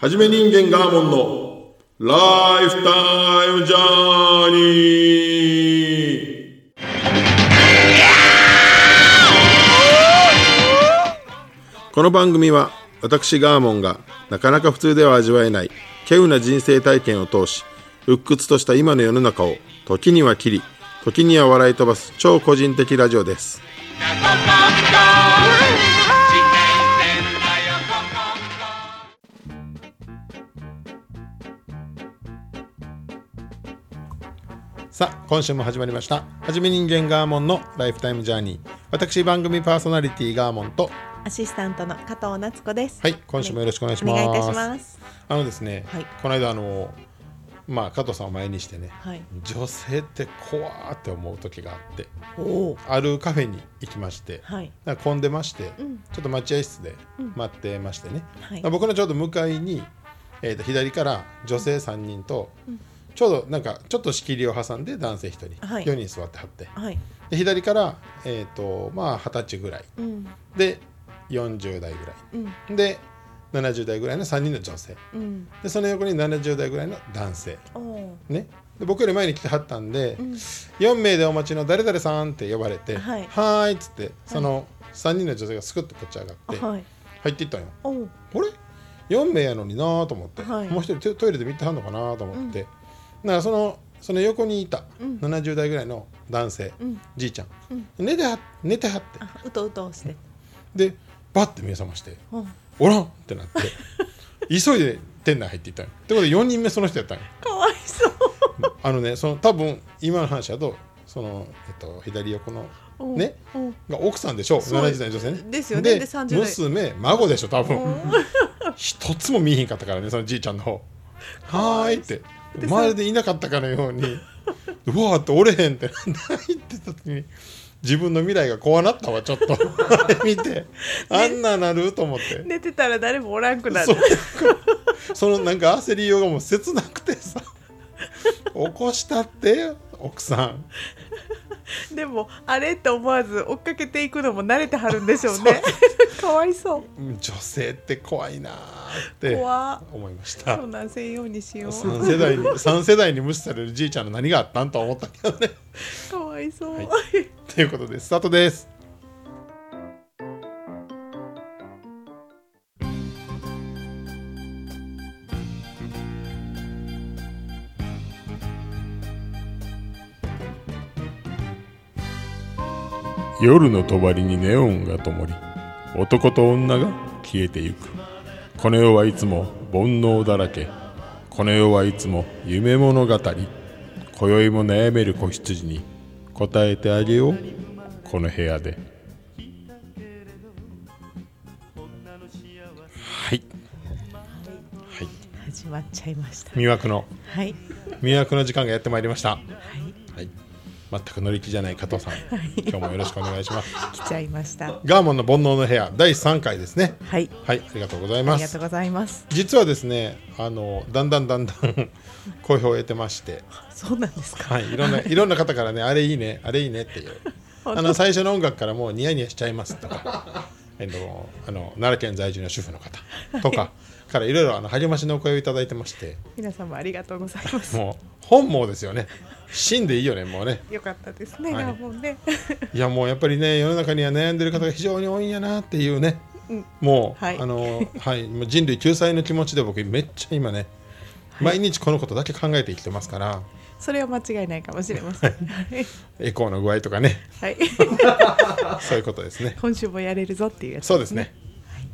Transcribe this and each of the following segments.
はじめ人間ガーモンのライフタイムジャーニー。この番組は私ガーモンがなかなか普通では味わえない稀有な人生体験を通し鬱屈とした今の世の中を時には切り時には笑い飛ばす超個人的ラジオです。さあ今週も始まりましたはじめ人間ガーモンのライフタイムジャーニー私番組パーソナリティガーモンとアシスタントの加藤夏子です。はい今週もよろしくお願いしますお願いいたします。あのですね、はいこの間あのまあ加藤さんを前にしてね、はい。女性って怖ーって思う時があっておお。あるカフェに行きまして、はい。混んでまして、うんちょっと待合室で待ってましてね、はい。僕のちょうど向かいに、えー、と左から女性3人と、ちょうどなんかちょっと仕切りを挟んで男性1人、はい4人座ってはってはい。で左から、えーとまあ、20歳ぐらいうん。で40代ぐらうん。いで70代ぐらいの3人の女性うん。でその横に70代ぐらいの男性。ねで僕より前に来てはったんで、うん。4名でお待ちの誰々さんって呼ばれて「はいーい」っつってその3人の女性がすくっと立ち上がってはい。入っていったんよ。あれ？4名やのになーと思って、はいもう一人トトイレで見てはんのかなと思って、だからそのその横にいたうん70代ぐらいの男性、うん。じいちゃん、うん寝ては寝てはってあ、うとうとして。でバッて目覚ましてうん。「おらん!」ってなって 急いで店内入っていったんよってことで4人目その人やったんよかわいそう。あのねその多分今の話だとその、えっと、左横のおね。おが奥さんでしょうそう70代の女性ねですよねでで30代娘孫でしょ多分お。一つも見えへんかったからねそのじいちゃんの方 はーいってでまるでいなかったかのように うわーって折れへんって入ってた時に自分の未来が怖なったわちょっと。あ れ見てあんななると思って。寝てたら誰もおらんくなそるう。そのなんか焦りようがもう切なくてさ起こしたって奥さん でもあれって思わず追っかけていくのも慣れてはるんでしょうね。かわいそう。女性って怖いなーって思いましたそんなんせんようにしよう。3世代に 三世代に無視されるじいちゃんの何があったんとは思ったけどねかわいそう。はいということでスタートです夜の帳にネオンが灯り男と女が消えてゆく。この世はいつも煩悩だらけ。この世はいつも夢物語。今宵も悩める子羊に答えてあげよう。この部屋で。はい。はい。始まっちゃいました。魅惑の。はい。魅惑の時間がやってまいりました。はい。はい全く乗り気じゃない加藤さん。今日もよろしくお願いします。来ちゃいました。ガーモンの煩悩の部屋第3回ですね。はい。はいありがとうございます。ありがとうございます。実はですねあのだんだんだんだん 好評を得てまして。そうなんですか？はいいろんな いろんな方からねあれいいねあれいいねっていう。あの最初の音楽からもうニヤニヤしちゃいますとか。えっとあの奈良県在住の主婦の方とかからいろいろあの励ましのお声をいただいてまして皆様ありがとうございます。もう本望ですよね死んでいいよねもうねよかったですね。はいがもうね。いやもうやっぱりね世の中には悩んでる方が非常に多いんやなっていうねうんもう、はいあのはいもう人類救済の気持ちで僕めっちゃ今ね、毎日このことだけ考えて生きてますからそれは間違いないかもしれません。はい。エコーの具合とかねはい。そういうことですね今週もやれるぞっていうやつ。そうですね。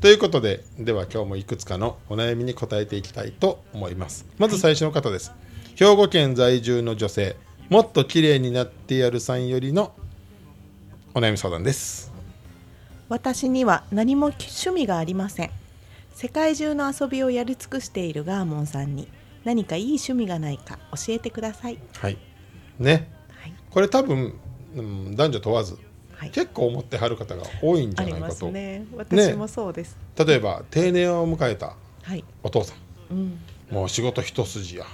ということででは今日もいくつかのお悩みに答えていきたいと思いますまず最初の方です、兵庫県在住の女性もっと綺麗になってやるさんよりのお悩み相談です私には何も趣味がありません。世界中の遊びをやり尽くしているガーモンさんに何かいい趣味がないか教えてください。はいねはい。これ多分、うん、男女問わずはい。結構思ってはる方が多いんじゃないかと、すね。私もそうです。例えば定年を迎えたはい。お父さうん。んもう仕事一筋や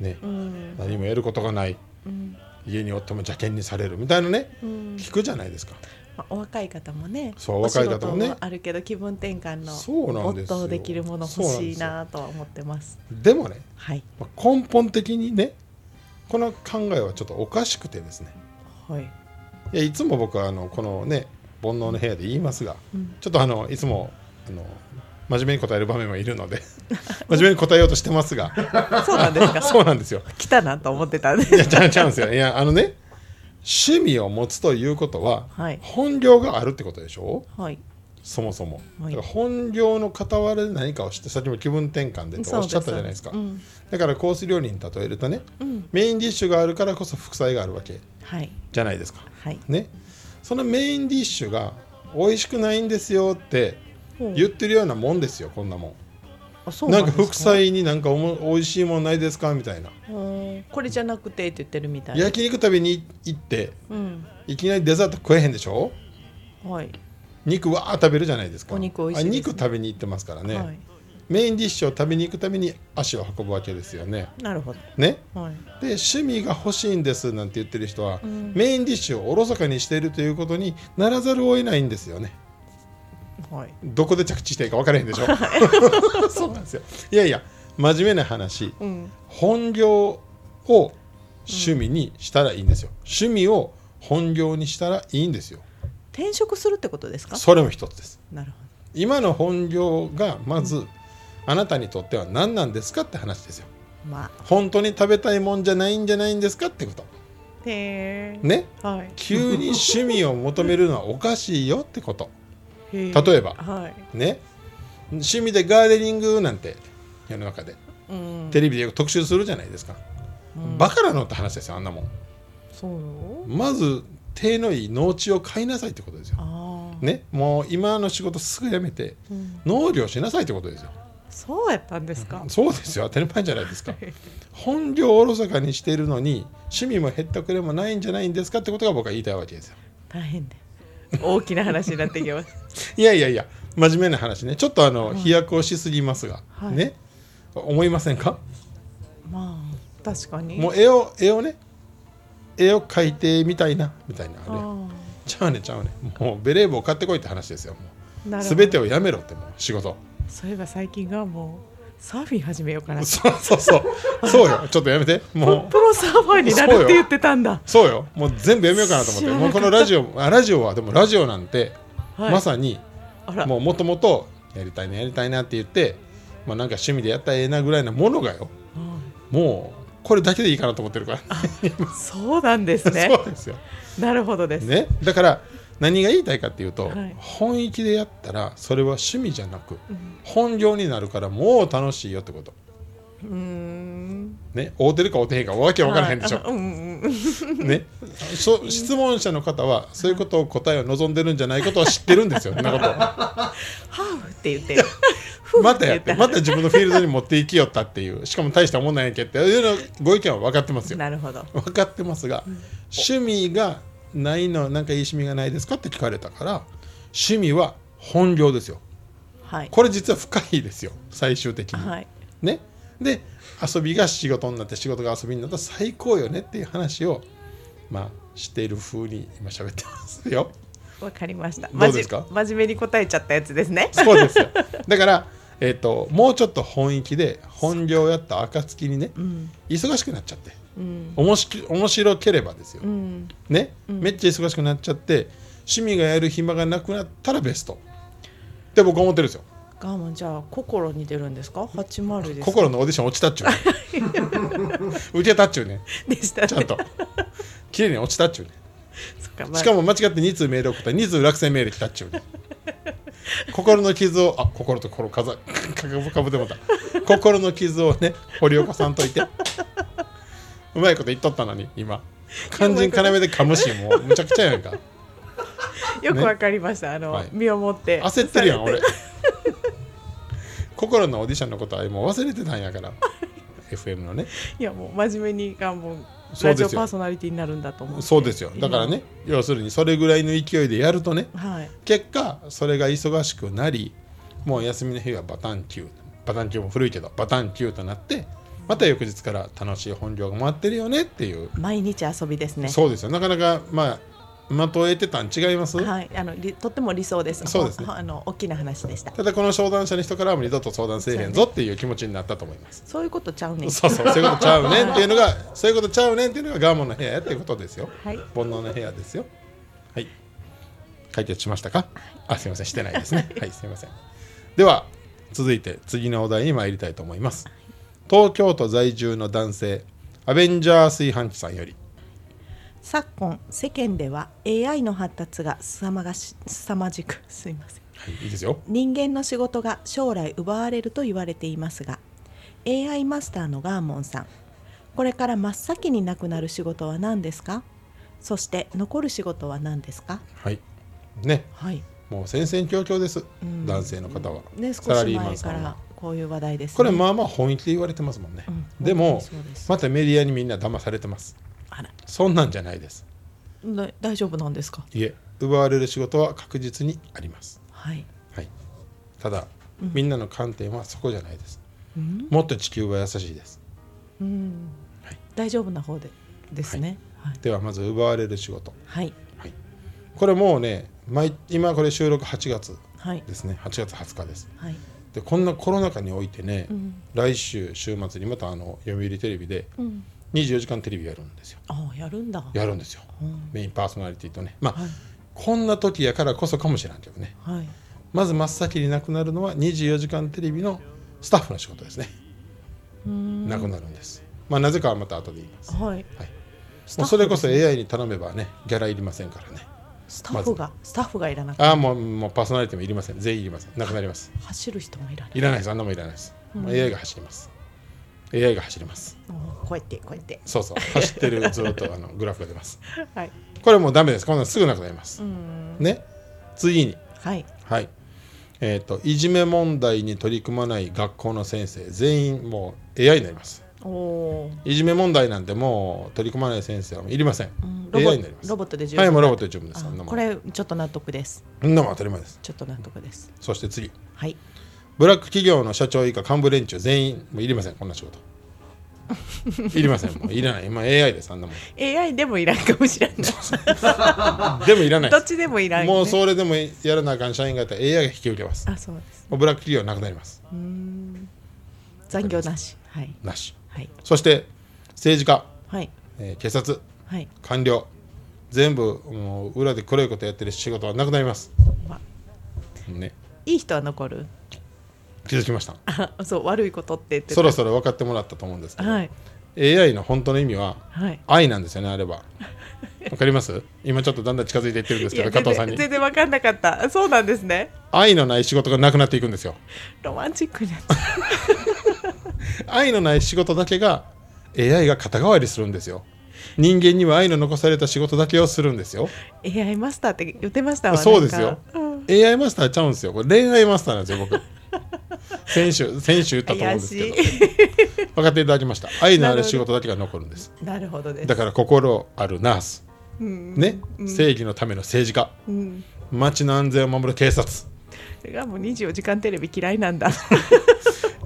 ね、うん。何もやることがないうん。家におっても邪険にされるみたいなねうん。聞くじゃないですかまあ、お若い方もねそう若い方もねお仕事あるけど気分転換のそうなんできるもの欲しいなとは思ってますでもねはいまあ根本的にねこの考えはちょっとおかしくてですねはい、いやいつも僕はあのこのね煩悩の部屋で言いますがうん、ちょっとあのいつもあの真面目に答える場面もいるので 真面目に答えようとしてますがそうなんですか？そうなんですよ。来たなと思ってたんで。いやちゃうちゃうんですよ。いやあのね趣味を持つということは、はい。本業があるってことでしょ？はい。そもそも、はい。本業の傍らで何かをしてさっきも気分転換でとおっしゃったじゃないですか。うん。だからコース料理に例えるとねうん、メインディッシュがあるからこそ副菜があるわけ。はいじゃないですか。はい。ね。そのメインディッシュが美味しくないんですよってほ言ってるようなもんですよこんなもん。あそうなんか？副菜になんかおも美味しいもんないですかみたいな。うん。これじゃなくてって言ってるみたい。焼肉食べに行ってうん。いきなりデザート食えへんでしょ？はい、肉わー食べるじゃないですか。お肉美味しいね。あ肉食べに行ってますからね、はいメインディッシュを食べに行くために足を運ぶわけですよね。なるほね？どはい。で趣味が欲しいんですなんて言ってる人は、うん。メインディッシュをおろそかにしているということにならざるを得ないんですよね。はい。どこで着地していいか分からへんでしょ？そうなんですよ。いやいや真面目な話。うん。本業を趣味にしたらいいんですよ、趣味を本業にしたらいいんですよ。転職するってことですか？それも一つです。なるほ今の本業がまず、あなたにとっては何なんですかって話ですよ。どまあ。本当に食べたいもんじゃないんじゃないんですかってこと。へえ。ね。はい。急に趣味を求めるのはおかしいよってこと。例えば。はい。ね。趣味でガーデニングなんて世の中で。うん。テレビでよく特集するじゃないですか、うん。バカなのって話ですよあんなもん。そう？まず手のいい農地を買いなさいってことですよ。ね。もう今の仕事すぐ辞めてうん。農業しなさいってことですよそうやったんですか？そうですよ。当たり前じゃないですか。本業をおろそかにしているのに趣味も減ったくれもないんじゃないんですかってことが僕は言いたいわけですよ。大変で大きな話になってきます。いやいやいや真面目な話ね。ちょっとあの飛躍をしすぎますが、はい。ね。思いませんか？まあ確かに。もう絵を絵をね。絵を描いてみたいなみたいなあれ。あちゃうねちゃうねもうベレー帽買ってこいって話ですよ。もう全てをやめろってもう仕事そういえば最近がもうサーフィン始めようかな。そうそうそう。そうよ。ちょっとやめて。もう。プロサーファーになるって言ってたんだ。そうよ。もう全部やめようかなと思って。もうこのラジオあラジオはでもラジオなんて、はい。まさにもうもともとやりたいなやりたいなって言って、まあ、なんか趣味でやったらええなぐらいなものがよ。うもうこれだけでいいかなと思ってるから。んそうなんですね。そうですよ、なるほどです、ね、だから何が言いたいかっていうと、はい。本意気でやったらそれは趣味じゃなくうん。本業になるからもう楽しいよってこと。うーん。ね合うてるか合うてへんかわけわからへんでしょ、はいね、そ質問者の方はそういうことを答えを望んでるんじゃないことは知ってるんですよ。そんなこと。ーフって言って。るまたやってまた自分のフィールドに持っていきよったっていう。しかも大したもんなんやんけっていうのご意見は分かってますよ。なるほど。分かってますが、趣味がないのなんかいい趣味がないですかって聞かれたから趣味は本業ですよ。はい。これ実は深いですよ。最終的に、はい。ね。で遊びが仕事になって仕事が遊びになったら最高よねっていう話をまあしている風に今喋ってますよ。わかりました。どうですか？真面目に答えちゃったやつですね。そうですよ。だから、えっともうちょっと本意気で本業をやった暁にねうん。忙しくなっちゃってうん。おもし面白ければですよ、うん。ね、うん。めっちゃ忙しくなっちゃって趣味がやる暇がなくなったらベスト。って僕は思ってるんですよ。ガーマンじゃあ心に出るんですか？80ですか？心のオーディション落ちたっちゅうね。受けたっちゅうね。でしたね。ちゃんと。綺麗に落ちたっちゅうね。かまあ。しかも間違って2通メール送ったら2通落選メール来たっちゅうね。心の傷をあ心と心かざかぶかぶってもた。心の傷をね掘り起こさんといてうまいこと言っとったのに今。肝心要で噛むしもう。むちゃくちゃやんか。よくわかりました、あの、はい身をもって。焦ってるやん俺。心のオーディションのことはもう忘れてたんやから。FM のね。いやもう真面目にがもうそうですよ。ラジオパーソナリティになるんだと思って。そうですよ。だからね要するにそれぐらいの勢いでやるとね今はい。結果それが忙しくなりもう休みの日はバタン級バタン級も古いけどバタン級となってまた翌日から楽しい本業が回ってるよねっていう、毎日遊びですね。そうですよ。なかなかまあ的を得てたん違います、はい、あのりとっても理想です。そうですね。ほあの大きな話でした。ただこの相談者の人からはもう二度と相談せえへんぞっていう気持ちになったと思います。そういうことちゃうねん。そうそう。そういうことちゃうねんっていうのがそういうことちゃうねんっていうのがガーモンの部屋やっていうことですよ。はい。煩悩の部屋ですよ。はい。解決しましたか？あすいません。してないですね。はいすいません。では続いて次のお題に参りたいと思います東京都在住の男性アベンジャー炊飯器さんより。昨今世間では AI の発達がすさまがし凄まじくすいません。はいいいですよ。人間の仕事が将来奪われると言われていますが AI マスターのガーモンさんこれから真っ先になくなる仕事は何ですか？そして残る仕事は何ですか？はい。ね。はい、もう戦々恐々です、うん。男性の方は、ね、サラリーマ少し前かンさんは。らこういう話題です、ね、これまあまあ本意で言われてますもんね、うんでもまたメディアにみんな騙されてます。あら。そんなんじゃないです。な大丈夫なんですか？いえ奪われる仕事は確実にあります。はい、はい。ただ、うん。みんなの観点はそこじゃないです。うん。もっと地球は優しいです。うん。はい。大丈夫な方でですね。はい、ではまず奪われる仕事。はい。これもうね毎今これ収録8月はい。ですね。8月20日です。はい、でこんなコロナ禍においてね、うん。来週週末にまたあの読売テレビでうん、24時間テレビやるんですよ。ああやるんだ。やるんですよ。うん。メインパーソナリティとね。まあ、はい。こんな時やからこそかもしれんけどね。はい。まず真っ先になくなるのは24時間テレビのスタッフの仕事ですね、なくなるんです。まあなぜかはまた後で言います、はい。はい、もうそれこそ AI に頼めばねギャラいりませんからねスタッフが、スタッフがいらなくて。ああもうもうパーソナリティもいりません。全員いりません。なくなります。走る人もいらない。いらないです。あんなもんいらないです、もう AI が走ります。AI が走ります。うんこうやってこうやって。そうそう。走ってる ずっとあのグラフが出ます。はい。これもうダメです。こんなのすぐなくなります。う、ん。ね。次に。はい。はい。えっ、といじめ問題に取り組まない学校の先生。全員もう AI になりますいじめ問題なんてもう取り組まない先生はいりません、うん、ロボットで十はいもうロボットトで十分です。これちょっと納得です。そんなもん当たり前です。ちょっと納得です。そして次。はい。ブラック企業の社長以下幹部連中全員もういりませんこんな仕事。いりません。もういらない。今 AI ですあんなもん。AI でもいらんかもしれない。でもいらないどっちでもいらん、ね、もうそれでもやらなあかん社員方 AI が引き受けます。あそうです。もうブラック企業はなくなります。残業なし。はい。なしはい。そして政治家、はい。えー警察。はい。官僚。全部もう裏で黒いことやってる仕事はなくなります。まね。いい人は残る。気づきました。あそう悪いことってそろそろ分かってもらったと思うんですけど、はい。AI の本当の意味ははい。愛なんですよねあれば。わかります？今ちょっとだんだん近づいていってるんですけど加藤さんに。全然分かんなかった。そうなんですね。愛のない仕事がなくなっていくんですよ。ロマンチックになっ愛のない仕事だけが AI が肩代わりするんですよ。人間には愛の残された仕事だけをするんですよ。た AI マスターって言ってましたわそうですよ。うん AI マスターちゃうんですよ。これ恋愛マスターなんですよ僕。先週 先週言ったと思うんですけど。分かっていただきました？愛のある仕事だけが残るんです。いなるほどです。だから心あるナース。うん。ね、正義のための政治家。うん。街の安全を守る警察。がもう24時間テレビ嫌いなんだ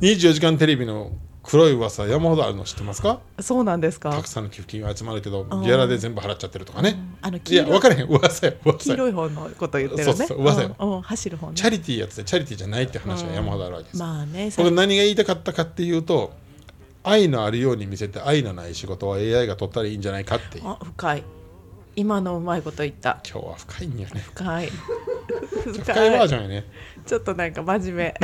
24時間テレビの黒い噂山ほどあるの知ってますか？そうなんですか？たくさんの寄付金が集まるけどーギャラで全部払っちゃってるとかね。あの黄いや分からへん。噂や噂や黄色い方のこと言ってるね。そうそう噂よ。うんうん走る方ね。チャリティーやつでチャリティーじゃないって話が山ほどあるわけです、まあね僕何が言いたかったかっていうと愛のあるように見せて愛のない仕事は AI が取ったらいいんじゃないかっていう。今あ深い。今のうまいこと言った。日は深いんよね。深い 深いバージョンやね。ちょっとなんか真面目。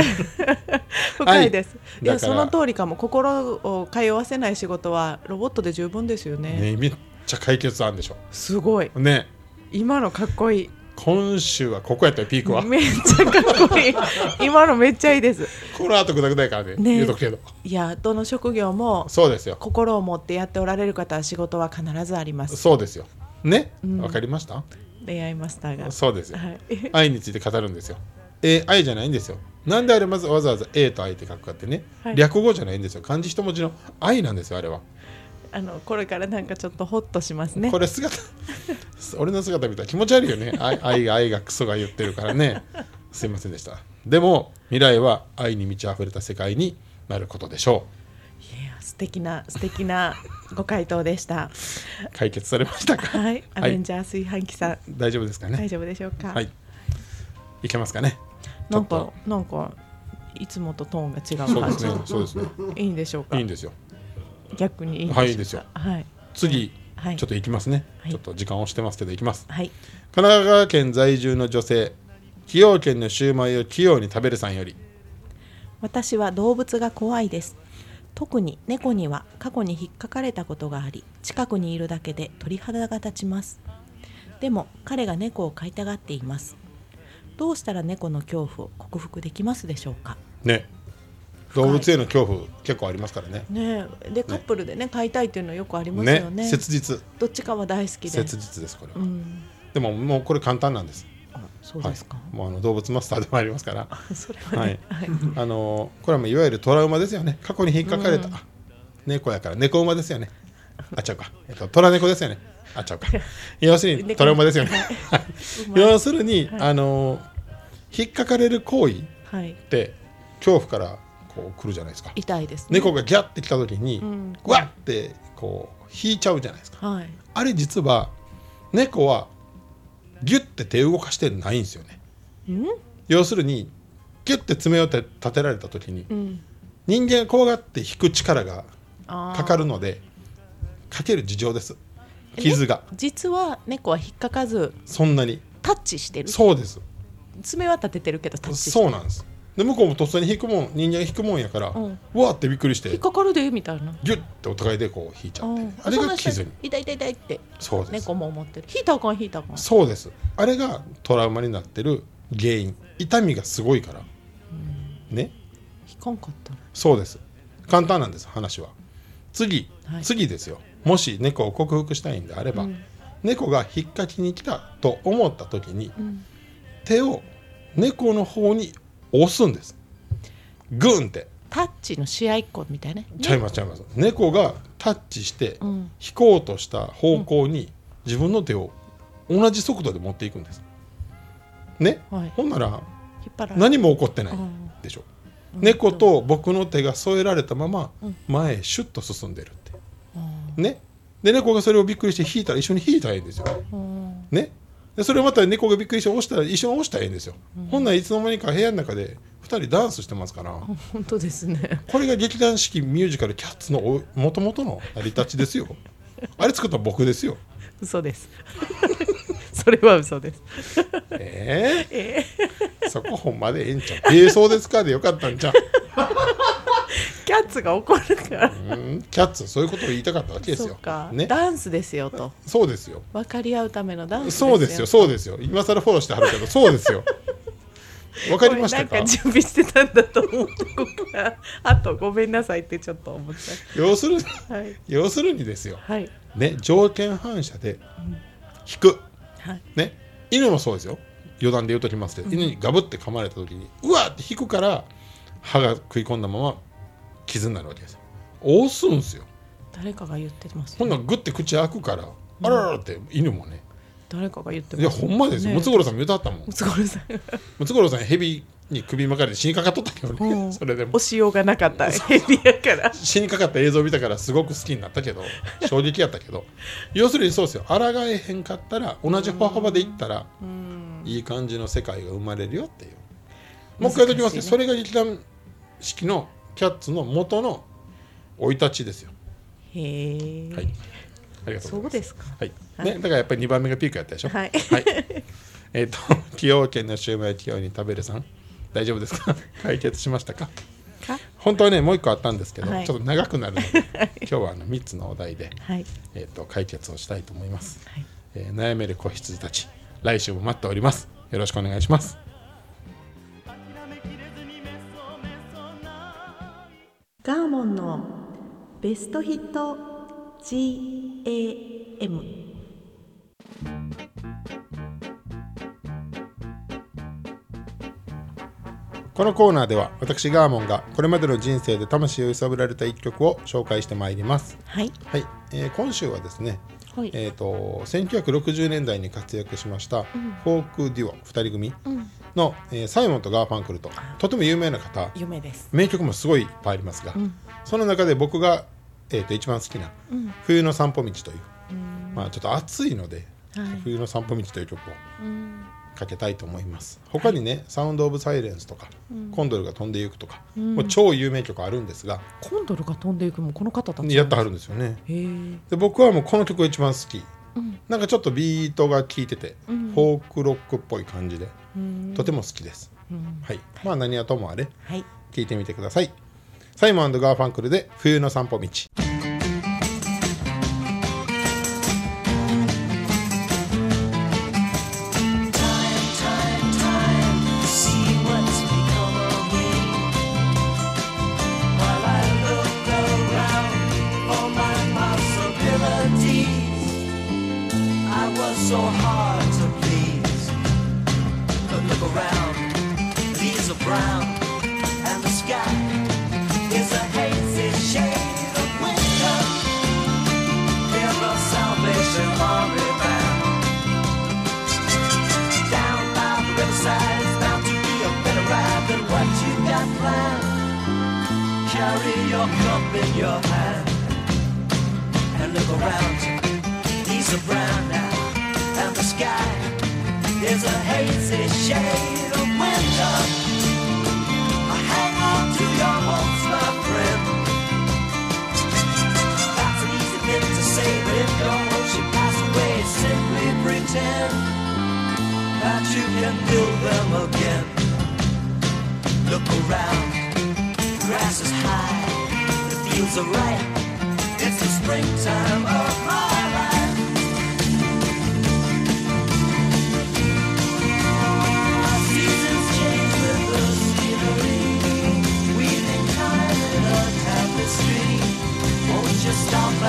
深いです、い、やだから。その通りかも。心を通わせない仕事はロボットで十分ですよね。ねめっちゃ解決案でしょ。すごい。ね。今のかっこいい。今週はここやったよピークは。めっちゃかっこいい。今のめっちゃいいです。この後ぐだぐだやからねね。言うとくけど。いやどの職業もそうですよ。心を持ってやっておられる方は仕事は必ずあります。そうですよ。ね？うん。わ、かりました？恋愛マスターが。そうですよ。はい。愛について語るんですよ。えー愛じゃないんですよ。なんであれまずわざわざ A と愛って書くかってね、はい。略語じゃないんですよ。漢字一文字の愛なんですよあれは。あのこれからなんかちょっとホッとしますね。これ姿 俺の姿見たら気持ち悪いよね。愛愛が愛がクソが言ってるからね。すいませんでした。でも未来は愛に満ち溢れた世界になることでしょいや素敵な素敵なご回答でした。解決されましたか？はい、アベンジャー炊飯器さん、大丈夫ですかね？大丈夫でしょうか？はい。いけますかね？なんかなんかいつもとトーンが違うそうです感じ。ね。そうですね。いいんでしょうか？いいんですよ。逆にいいんはいいいですよ。はい。次はい。ちょっと行きますね、はい。ちょっと時間押してますけど行きます。はい。神奈川県在住の女性崎陽軒のシューマイを器用に食べるさんより。私は動物が怖いです特に猫には過去に引っかかれたことがあり近くにいるだけで鳥肌が立ちます。でも彼が猫を飼いたがっています。どうしたら猫の恐怖を克服できますでしょうか？ね。動物への恐怖結構ありますからね。ねえ。でカップルでね飼いたいっていうのはよくありますよね。切実。どっちかは大好きで。切実ですこれは、うん。でももうこれ簡単なんです。あそうですか、はい、もうあの動物マスターでもありますから。はね、はい。あのこれはもういわゆるトラウマですよね。過去に引っかかれた、あ猫やから。猫馬ですよね。あちゃうか、えっと、虎猫ですよね。あちゃうか。要するに猫。トラウマですよね。要するに、あの引っかかれる行為っはい。て恐怖からこう来るじゃないですか。痛いですね。猫がギャッて来た時に、うん。わっってこう引いちゃうじゃないですか。はい。あれ実は猫はギュッて手動かしてないんですよね。うん？要するにギュッて爪を立てられた時にうん。人間が怖がって引く力がかかるのでかける事情です。傷が、実は猫は引っかかずそんなに。タッチしてる？そうです。爪は立ててるけどタッチしてそうなんですで向こうもとっさに引くもん人間が引くもんやから、うん。うわーってびっくりして引っかかるでみたいな。ギュッてお互いでこう引いちゃって、うん。あれが傷に痛い痛い痛いって。そうです。猫も思ってる。引いたらあかん引いたらあかん。そうです。あれがトラウマになってる原因。痛みがすごいから、ね？引かんかったら。そうです。簡単なんです話は。次、はい。次ですよ。もし猫を克服したいんであれば、うん。猫が引っかきに来たと思った時にうん。手を猫の方に押すんです。グンって。タッチの試合っ子みたいね。ちゃいますちゃいます。猫がタッチしてうん。引こうとした方向に自分の手を同じ速度で持っていくんです。ね、はい。ほんなら何も起こってないうん。でしょ。うん。猫と僕の手が添えられたままうん。前へシュッと進んでるって。うん。ね？で猫がそれをびっくりして引いたら一緒に引いたらいいんですよ。うん。ね？でそれをまた猫がびっくりして押したら一緒に押したらいいんですよ、ほんならいつの間にか部屋の中で2人ダンスしてますから。本当ですね。これが劇団四季ミュージカル「キャッツ」のもともとの成り立ちですよ。あれ作ったの僕ですよ。嘘です。それは嘘です。ええ？ー、そこほんまでええんちゃう？ええそうですかでよかったんちゃう？キャッツが怒るから。うんキャッツそういうことを言いたかったわけですよ。ね。ダンスですよと。そうですよ。分かり合うためのダンスですよそうですよ。そうですよ。今更フォローしてはるけどそうですよ。わかりましたか？これなんか準備してたんだと思ってここからあとごめんなさいってちょっと思っち要するにはい。要するにですよ。はい。ね条件反射で引く。はい。ね犬もそうですよ。余談で言うときますけど、犬にガブって噛まれた時にうわって引くから歯が食い込んだまま傷になるわけですよ。押すんすよ。誰かが言ってますほんならグッて口開くから、あらららって犬もね。誰かが言っていやほんまですよ、ね。ムツゴロウさんも言うたったもん。ムツゴロウさん。ムツゴロウさんヘビに首巻かれて死にかかっとったけどね、うん。それでも。押しようがなかった。ヘビやから。死にかかった映像見たからすごく好きになったけど 衝撃やったけど。要するにそうですよ。抗えへんかったら同じ歩幅でいったらうん。いい感じの世界が生まれるよっていう。もう一回言きますね。それが劇団式のキャッツの元の生い立ちですよ。へえ、はい。ありがとうそございます。うですか。はい。ね、だからやっぱり2番目がピークやったでしょ？はい。えっ、と 崎陽軒のシューマイを器用に食べるさん大丈夫ですか？解決しましたか？か？本当はねもう一個あったんですけど、はい。ちょっと長くなるので今日はあの3つのお題で、はい。えー、と解決をしたいと思います、はい。えー悩める子羊たち来週も待っております。よろしくお願いしますガーモンのベストヒット GAM このコーナーでは私ガーモンがこれまでの人生で魂を揺さぶられた一曲を紹介してまいります。はい。はい、えー今週はですねはい、えー、と1960年代に活躍しましたフォークデュオ2人組うん、の、えーサイモンとガーファンクルととても有名な方。夢です。名曲もすごいいっぱいありますが、うん。その中で僕がえー、と一番好きなうん「冬の散歩道」という、うん。まあ、ちょっと暑いのではい「冬の散歩道」という曲をうんかけたいと思います。他にね「サウンド・オブ・サイレンス」とかうん「コンドルが飛んでいく」とか、うん。もう超有名曲あるんですがコンドルが飛んでいくもこの方たち。やってはるんですよね。で僕はもうこの曲が一番好き。うん。なんかちょっとビートが効いてて、うん。フォークロックっぽい感じでうん。とても好きです、うん。はい。まあ何はともあれはい。聞いてみてください。サイモンガーファンクルで「冬の散歩道」a shade of winter. Hang on to your hopes, my friend. That's an easy thing to say, but if your hopes should pass away, simply pretend that you can build them again. Look around, grass is high, the fields are ripe. It's the springtime of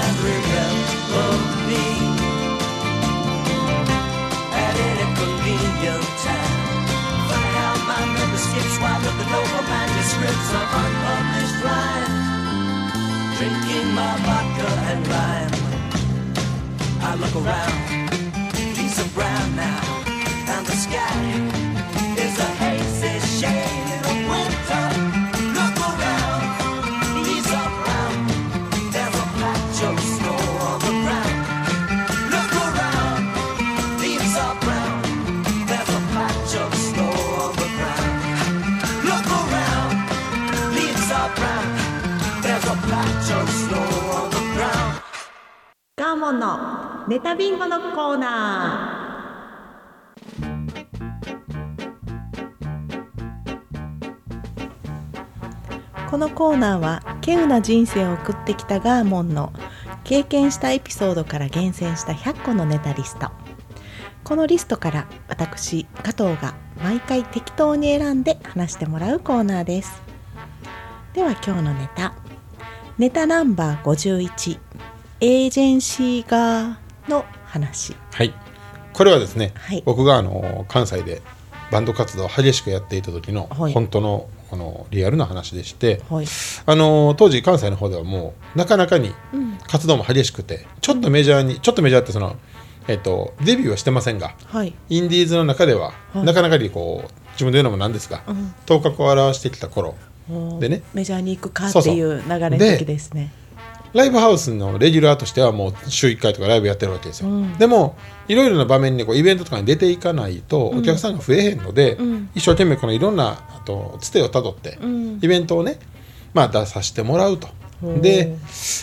and me? at any convenient time. I have my manuscripts wide with the noble manuscripts of unpublished rhyme. Drinking my vodka and lime. I look around, leaves are brown now, and the sky モンのネタビンゴのコーナー。このコーナーは稀有な人生を送ってきたガーモンの経験したエピソードから厳選した100個のネタリスト。このリストから私加藤が毎回適当に選んで話してもらうコーナーです。では今日のネタ。ネタナンバー51エージェンシー側の話。はい。これはですね、はい。僕があの関西でバンド活動を激しくやっていた時のはい。本当のこのリアルな話でして、はい。あの当時関西の方ではもうなかなかにうん。活動も激しくてちょっとメジャーにちょっとメジャーってその、えっと、デビューはしてませんがはい。インディーズの中では、はい。なかなかにこう自分で言うのもなんですが、うん。頭角を現してきた頃でね。メジャーに行くかっていう流れの時ですねライブハウスのレギュラーとしてはもう週1回とかライブやってるわけですよ、うん。でもいろいろな場面にこうイベントとかに出ていかないとお客さんが増えへんので、うん。一生懸命このいろんなあとつてをたどって、うん。イベントをね、まあ、出させてもらうと。で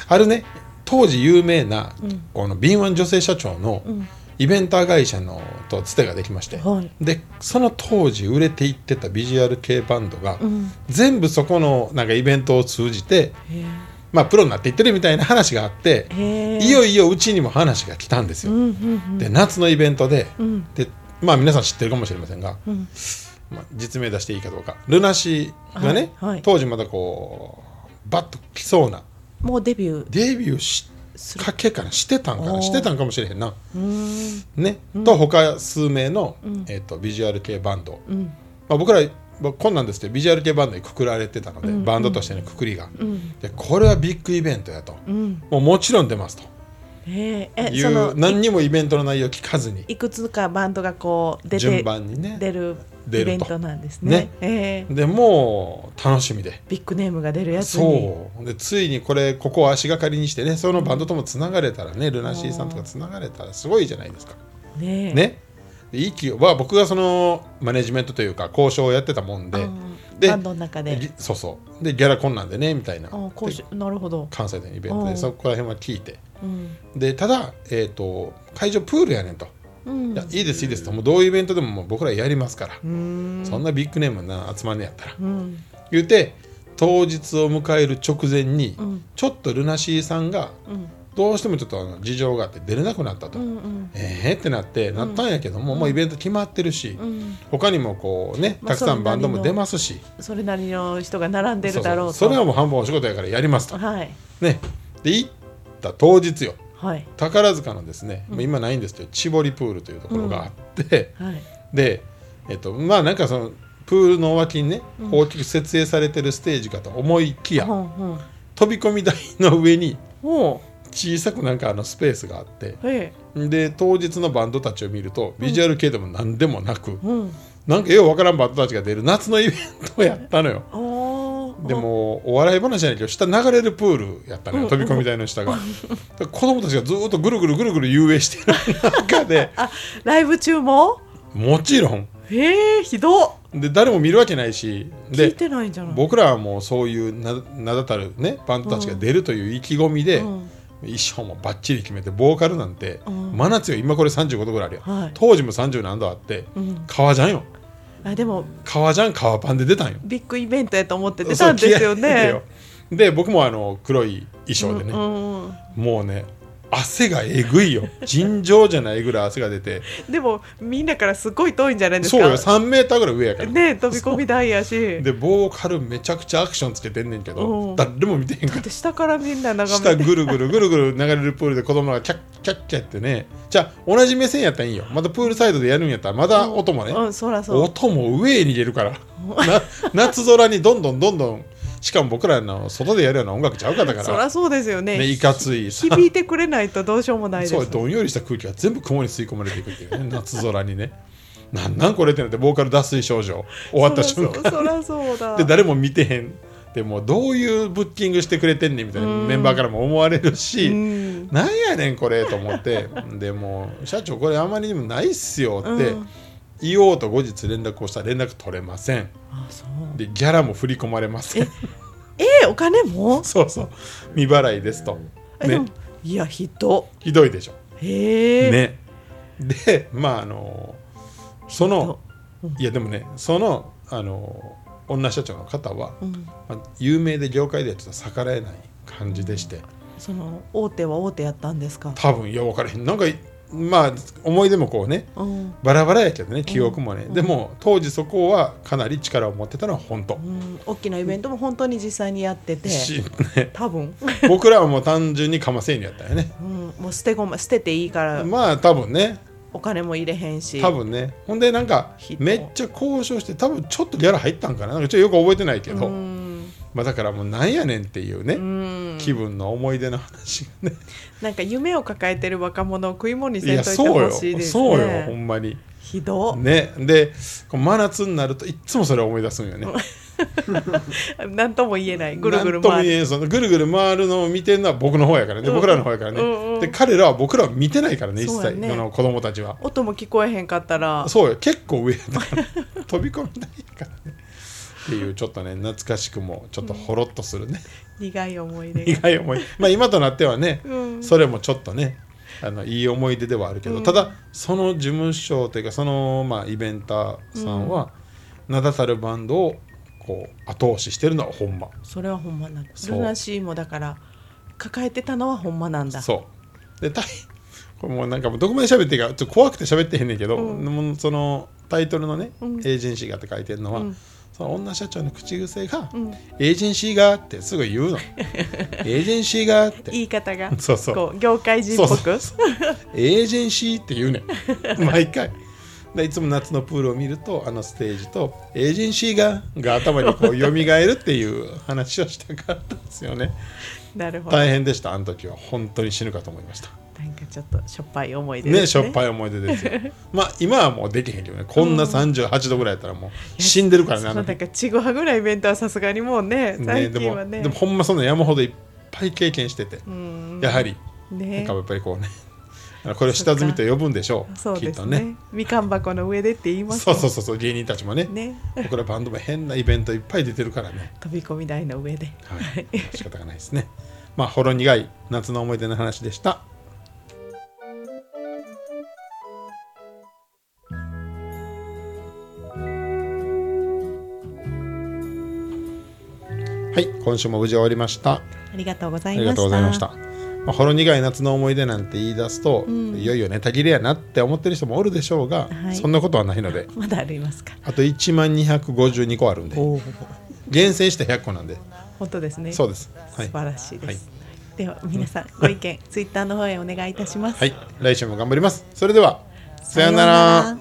あるね当時有名な、うん。この敏腕女性社長のうん。イベンター会社のとつてができまして、はい。でその当時売れていってたビジュアル系バンドが、うん。全部そこのなんかイベントを通じて、へまあ、プロになっていってるみたいな話があっていよいようちにも話が来たんですよ。うんうんで夏のイベントで,、うん。でまあ皆さん知ってるかもしれませんが、うん。まあ、実名出していいかどうか。ルナシーがね、はいはい。当時まだこうバッと来そうなもうデビュー。デビューしかけかなしてたんかなしてたんかもしれへんな。ね、と他数名の、うん。えー、とビジュアル系バンド、うん。まあ、僕ら僕こんなんですけどビジュアル系バンドにくくられてたので、うん。バンドとしてのくくりが、うん。でこれはビッグイベントやと、うん。もうもちろん出ますと。えええいそのう何にもイベントの内容聞かずに。いくつかバンドがこう出て順番にね。出るイベントなんですね。ね。ええでもう楽しみで。ビッグネームが出るやつに。そう。でついにこれここを足がかりにしてねそのバンドともつながれたらねルナシーさんとかつながれたらすごいじゃないですか。ねえ。ね。でいい企業は僕がそのマネジメントというか交渉をやってたもんでうんでバンドの中で。ぎそうそう。でギャラこんなんでねみたいな。なるほど、関西でのイベントうん。でそこら辺は聞いて。うん。でただ、えー、と会場プールやねんと、うん。いやいいですいいですと。もうどういうイベントでももう僕らやりますから、そんなビッグネームな集まんねやったら。うん。言うて当日を迎える直前に、うん。ちょっとルナシーさんがうんどうしてもちょっとあの事情があって出れなくなったと、うんうん。えーってなってなったんやけども、もうイベント決まってるし、うん。他にもこうねまあたくさんバンドも出ますし、それなりの人が並んでるだろうと。それはもう半分お仕事やからやりますと。はい。ね。で行った当日よ。はい。宝塚のですね、まあ今ないんですけど千堀プールというところがあって、はい。でえっとまあなんかそのプールの脇にね、大きく設営されてるステージかと思いきや、飛び込み台の上におう小さくなんかあのスペースがあってで当日のバンドたちを見るとビジュアル系でも何でもなく、うん。なんかようわからんバンドたちが出る夏のイベントをやったのよ。でもお笑い話じゃないけど下流れるプールやったのよ飛び込み台の下が。で子供たちがずっとぐるぐるぐるぐる遊泳してる中であライブ中ももちろんへえひどっで誰も見るわけないしで僕らはもうそういうな名だたるねバンドたちが出るという意気込みで、うん衣装もバッチリ決めてボーカルなんて、うん。真夏よ今これ35度ぐらいあるよ、はい。当時も30何度あって、うん。革ジャンよ。あでも。革ジャン革パンで出たんよ。ビッグイベントやと思って出たんですよね。よ。で僕もあの黒い衣装でね、うんうん。もうね汗がえぐいよ。尋常じゃないぐらい汗が出て。でもみんなからすごい遠いんじゃないですか？そうよ。3メーターぐらい上やから、ね飛び込み台やし。でボーカルめちゃくちゃアクションつけてんねんけど、うん。誰も見てへんから。で下からみんな眺下めて。ぐるぐるぐるぐる流れるプールで子供がキャッキャッキャってね。じゃあ同じ目線やったらいいよ。またプールサイドでやるんやったらまだ音もね、うんそらそう音も上へ逃げるから。な夏空にどんどんどんどんしかも僕らの外でやるような音楽ちゃうかったから。そらそうですよね。ねいかつい。さ響いてくれないとどうしようもないです。そうどんよりした空気が全部雲に吸い込まれていくっていうね。夏空にね。なんなんこれってなってボーカル脱水症状。終わった瞬間。そらそうだ。で誰も見てへん。でもどういうブッキングしてくれてんねんみたいなメンバーからも思われるし、うん。なんやねんこれと思って。でもう社長これあまりにもないっすよってうん。言おうと後日連絡をしたら連絡取れませんあそう。でギャラも振り込まれませんえお金も？そうそう。未払いですと。ね。いやひど。ひどいでしょ。へえ。ね。でまああのそのいやでもねそのあの女社長の方は、うん。まあ、有名で業界ではちょっと逆らえない感じでして。その大手は大手やったんですか？多分いや分からへん。なんかまあ思い出もこうねうん。バラバラやけどね記憶もね、でも当時そこはかなり力を持ってたのは本当、うん大きなイベントも本当に実際にやっててしね、多分、僕らはもう単純にかませんやったよね。うん、もう捨てごま捨てていいからまあ多分ね。お金も入れへんし。多分ね。ほんでなんか人めっちゃ交渉して多分ちょっとギャラ入ったんかな。なんかちょっとよく覚えてないけど、うんまあだからもうなんやねんっていうね、うん。気分の思い出の話がね。なんか夢を抱えてる若者を食い物にいせんといてほしいですそうよ。ほねんまに。ひど。ね。でこう真夏になるといっつもそれを思い出すんよね。なんとも言えない。ぐるぐる回る。言えんそのぐるぐる回るのを見てるのは僕の方やからね、うん。僕らの方やからね、うんうん。で彼らは僕らを見てないからね一切そうやね。その子供たちは。音も聞こえへんかったら。そうよ。結構上だから。飛び込みないからねっていうちょっとね懐かしくもちょっとほろっとするね、苦い思い出が。苦い思い。まあ今となってはね、うん。それもちょっとねあのいい思い出ではあるけど、うん。ただその事務所というかその、まあ、イベンターさんは、名だたるバンドをこう後押ししてるのはほんま。それはほんまなんだ。ルナシーもだから抱えてたのはほんまなんだ。そう。でタイ これもうなんかもうどこまで喋っていいかちょっと怖くて喋ってへんねんけど、そのタイトルのね、うん。エージェンシーがって書いてるのは、うんその女社長の口癖が、うん。エージェンシーがってすぐ言うの。エージェンシーがって。言い方がそうそう。こう業界人っぽく。エージェンシーって言うねん。毎回。でいつも夏のプールを見るとあのステージとエージェンシーがが頭にこう蘇るっていう話をしたかったんですよね。なるほど。大変でした。あの時は。本当に死ぬかと思いましたちょっとしょっぱい思い出ねですね。しょっぱい思い出ですよ。まあ今はもうできへんけどねこんな38度ぐらいやったらもう死んでるからねあのそうだからちぐはぐらい弁当はさすがにもうねね最でも近はね。でもほんまそんな山ほどいっぱい経験しててうん。やはりね。なんかやっぱりこうね これを下積みと呼ぶんでしょうそうきっとね。みかん箱の上でって言いますそうそうそうそう芸人たちもね。ね。僕らバンドも変なイベントいっぱい出てるからね。飛び込み台の上で。はい。仕方がないですね。まあほろ苦い夏の思い出の話でしたはい今週も無事終わりました。ありがとうござありがいました。とうございました。まあ、ほろ苦い夏の思い出なんて言い出すと、いよいよネタ切れやなって思ってる人もおるでしょうが、はい。そんなことはないので、まだありますか？あと1万252個あるんで、厳選して100個なんで、本当ですね。そうです。はい。素。晴らしいです、はい。では皆さんご意見 ツイッターの方へお願いいたします、はい。来週も頑張ります。それでは、さようなら。